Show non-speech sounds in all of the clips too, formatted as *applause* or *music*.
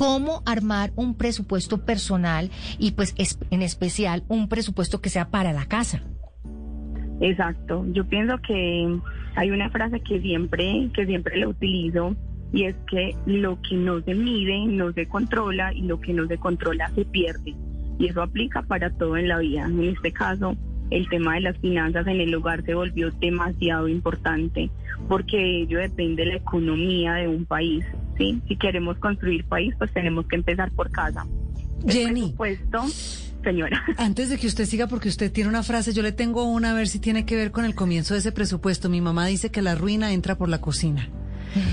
cómo armar un presupuesto personal y pues en especial un presupuesto que sea para la casa. Exacto. Yo pienso que hay una frase que siempre, que siempre la utilizo y es que lo que no se mide no se controla y lo que no se controla se pierde. Y eso aplica para todo en la vida. En este caso, el tema de las finanzas en el hogar se volvió demasiado importante porque de ello depende la economía de un país. ¿Sí? Si queremos construir país, pues tenemos que empezar por casa. Jenny. Presupuesto, señora. *laughs* Antes de que usted siga, porque usted tiene una frase, yo le tengo una a ver si tiene que ver con el comienzo de ese presupuesto. Mi mamá dice que la ruina entra por la cocina.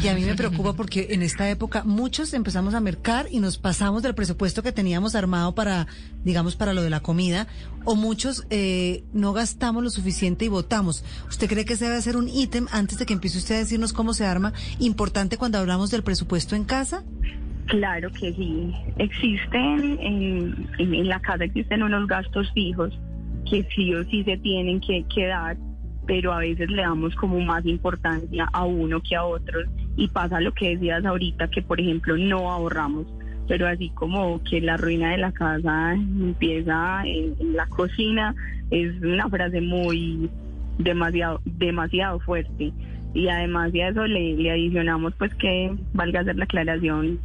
Y a mí me preocupa porque en esta época muchos empezamos a mercar y nos pasamos del presupuesto que teníamos armado para, digamos, para lo de la comida, o muchos eh, no gastamos lo suficiente y votamos. ¿Usted cree que ese debe ser un ítem antes de que empiece usted a decirnos cómo se arma, importante cuando hablamos del presupuesto en casa? Claro que sí. Existen, en, en, la casa existen unos gastos fijos que sí o sí se tienen que, que dar pero a veces le damos como más importancia a uno que a otros y pasa lo que decías ahorita, que por ejemplo no ahorramos, pero así como que la ruina de la casa empieza en, la cocina, es una frase muy demasiado, demasiado fuerte. Y además de eso le, adicionamos pues que valga hacer la aclaración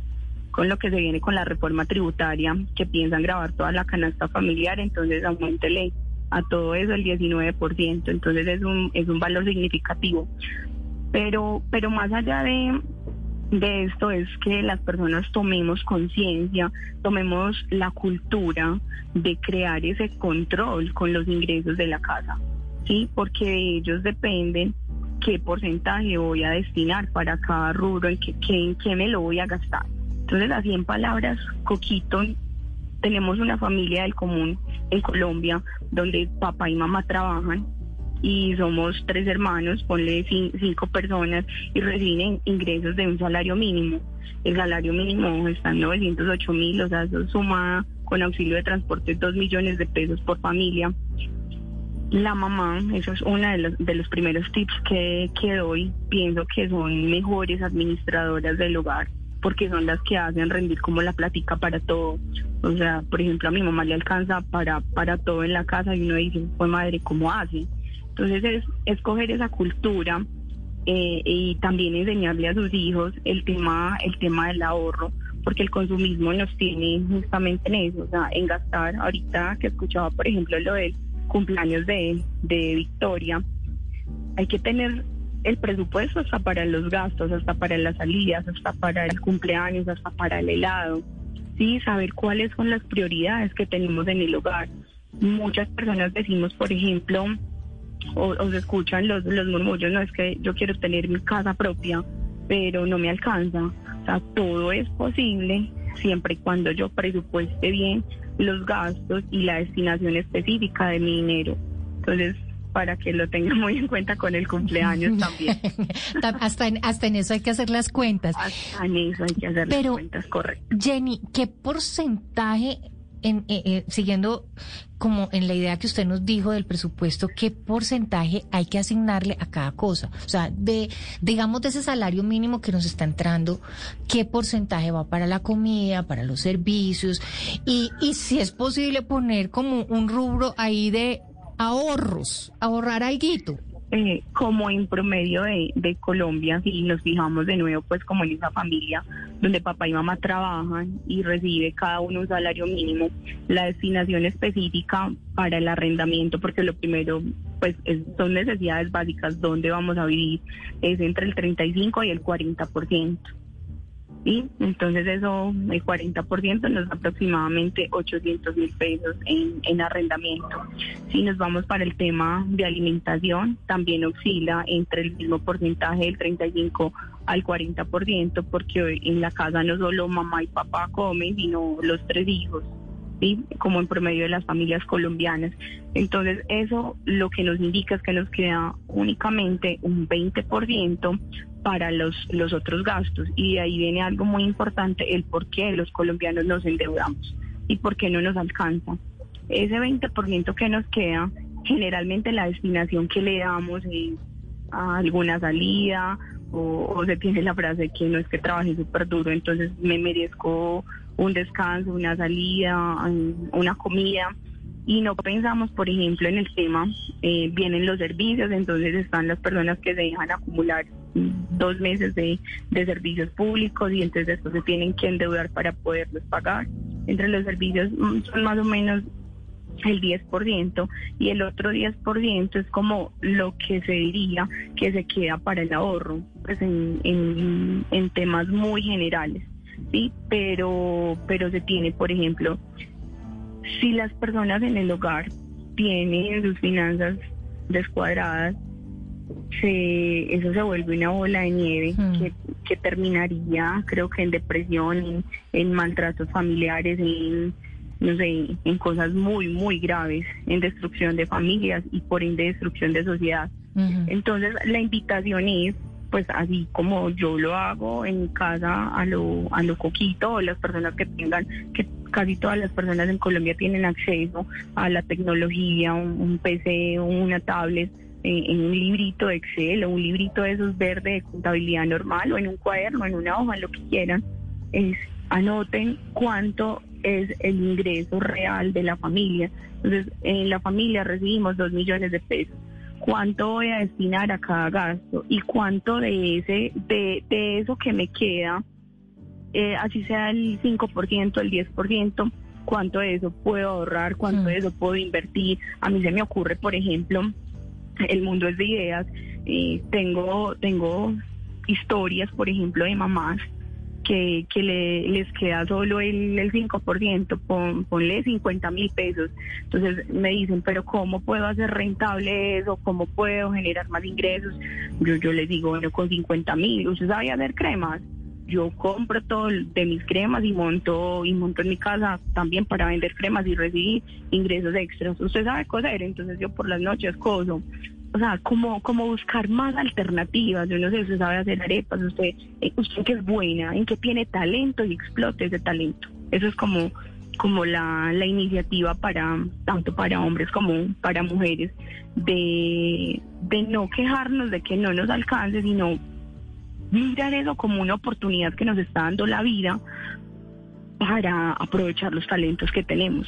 con lo que se viene con la reforma tributaria, que piensan grabar toda la canasta familiar, entonces aumentele a todo eso el 19%, entonces es un, es un valor significativo. Pero, pero más allá de, de esto es que las personas tomemos conciencia, tomemos la cultura de crear ese control con los ingresos de la casa, ¿sí? Porque de ellos dependen qué porcentaje voy a destinar para cada rubro, en qué, en qué me lo voy a gastar. Entonces, así en palabras, Coquito tenemos una familia del común en Colombia donde papá y mamá trabajan y somos tres hermanos, ponle cinco personas y reciben ingresos de un salario mínimo. El salario mínimo está en 908 mil, o sea, eso suma con auxilio de transporte dos millones de pesos por familia. La mamá, eso es uno de los, de los primeros tips que, que doy, pienso que son mejores administradoras del hogar porque son las que hacen rendir como la plática para todo. O sea, por ejemplo, a mi mamá le alcanza para, para todo en la casa y uno dice, pues madre, ¿cómo hace? Entonces es escoger esa cultura eh, y también enseñarle a sus hijos el tema, el tema del ahorro, porque el consumismo nos tiene justamente en eso, o sea, en gastar. Ahorita que escuchaba, por ejemplo, lo del cumpleaños de, de Victoria, hay que tener el presupuesto hasta para los gastos, hasta para las salidas, hasta para el cumpleaños, hasta para el helado. Sí, saber cuáles son las prioridades que tenemos en el hogar. Muchas personas decimos, por ejemplo, o, se escuchan los, los murmullos, no es que yo quiero tener mi casa propia, pero no me alcanza. O sea, todo es posible siempre y cuando yo presupueste bien los gastos y la destinación específica de mi dinero. Entonces, para que lo tenga muy en cuenta con el cumpleaños también. *laughs* hasta, en, hasta en eso hay que hacer las cuentas. Hasta en eso hay que hacer las cuentas, correcto. Jenny, ¿qué porcentaje, en, eh, eh, siguiendo como en la idea que usted nos dijo del presupuesto, qué porcentaje hay que asignarle a cada cosa? O sea, de, digamos, de ese salario mínimo que nos está entrando, ¿qué porcentaje va para la comida, para los servicios? Y, y si es posible poner como un rubro ahí de ahorros, ahorrar algo. Eh, como en promedio de, de, Colombia, si nos fijamos de nuevo, pues como en esa familia donde papá y mamá trabajan y recibe cada uno un salario mínimo, la destinación específica para el arrendamiento, porque lo primero, pues son necesidades básicas, donde vamos a vivir, es entre el 35 y el 40%. ¿Sí? Entonces eso, el 40% nos da aproximadamente 800 mil pesos en, en arrendamiento. Si nos vamos para el tema de alimentación, también oscila entre el mismo porcentaje del 35 al 40%, porque en la casa no solo mamá y papá comen, sino los tres hijos. Como en promedio de las familias colombianas. Entonces, eso lo que nos indica es que nos queda únicamente un 20% para los, los otros gastos. Y de ahí viene algo muy importante, el por qué los colombianos nos endeudamos y por qué no nos alcanza. Ese 20% que nos queda, generalmente la destinación que le damos es a alguna salida o, se tiene la frase que no es que trabaje súper duro, entonces me merezco un descanso, una salida, una comida y no pensamos, por ejemplo, en el tema, eh, vienen los servicios, entonces están las personas que se dejan acumular dos meses de, de servicios públicos y entonces después se tienen que endeudar para poderlos pagar. Entre los servicios mm, son más o menos el 10% y el otro 10% es como lo que se diría que se queda para el ahorro, pues en, en, en temas muy generales, ¿sí? Pero, pero se tiene, por ejemplo, si las personas en el hogar tienen sus finanzas descuadradas, se, eso se vuelve una bola de nieve hmm. que, que, terminaría, creo que en depresión, en, maltratos familiares, en, no sé, en cosas muy, muy graves, en destrucción de familias y por ende destrucción de sociedad. Entonces, la invitación es pues así como yo lo hago en casa a lo, a lo coquito, las personas que tengan, que casi todas las personas en Colombia tienen acceso a la tecnología, un, PC o una tablet, eh, en, un librito de Excel o un librito de esos verdes de contabilidad normal o en un cuaderno, en una hoja, en lo que quieran, es anoten cuánto es el ingreso real de la familia. Entonces, en la familia recibimos dos millones de pesos cuánto voy a destinar a cada gasto y cuánto de ese de, de eso que me queda, eh, así sea el 5%, el 10%, cuánto de eso puedo ahorrar, cuánto de mm. eso puedo invertir. A mí se me ocurre, por ejemplo, el mundo es de ideas. Eh, tengo tengo historias, por ejemplo, de mamás que, que le, les queda solo el, el 5%, pon, ponle 50 mil pesos. Entonces me dicen, pero ¿cómo puedo hacer rentable eso? ¿Cómo puedo generar más ingresos? Yo, yo les digo, bueno, con 50 mil, ¿usted sabe hacer cremas? Yo compro todo de mis cremas y monto y monto en mi casa también para vender cremas y recibir ingresos extras. Usted sabe coser, entonces yo por las noches coso o sea, como, como buscar más alternativas. Yo no sé, usted sabe hacer arepas, usted, eh, usted que es buena, en que tiene talento y explote ese talento. Eso es como, como la, la iniciativa para, tanto para hombres como para mujeres, de, de no quejarnos de que no nos alcance, sino mirar eso como una oportunidad que nos está dando la vida para aprovechar los talentos que tenemos.